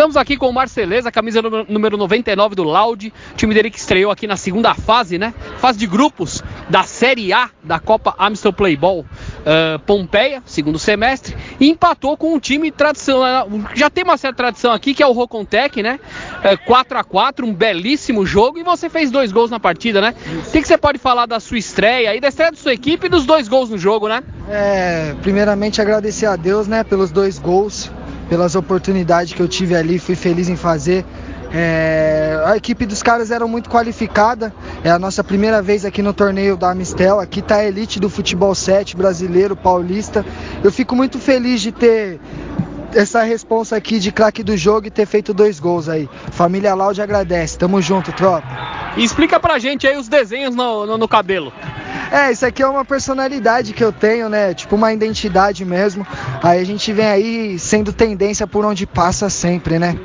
Estamos aqui com o Marceleza, camisa número 99 do Loud, time dele que estreou aqui na segunda fase, né? Fase de grupos da Série A da Copa Amstel Playball uh, Pompeia, segundo semestre, e empatou com um time tradicional, já tem uma certa tradição aqui, que é o Rocontec, né? Uh, 4 a 4 um belíssimo jogo, e você fez dois gols na partida, né? O que, que você pode falar da sua estreia e da estreia da sua equipe e dos dois gols no jogo, né? É, primeiramente agradecer a Deus, né, pelos dois gols, pelas oportunidades que eu tive ali, fui feliz em fazer. É, a equipe dos caras era muito qualificada. É a nossa primeira vez aqui no torneio da Amistel. Aqui está a elite do futebol 7 brasileiro, paulista. Eu fico muito feliz de ter essa responsa aqui de craque do jogo e ter feito dois gols aí. Família Laude agradece. Tamo junto, tropa. E explica pra gente aí os desenhos no, no, no cabelo. É, isso aqui é uma personalidade que eu tenho, né? Tipo uma identidade mesmo. Aí a gente vem aí sendo tendência por onde passa sempre, né?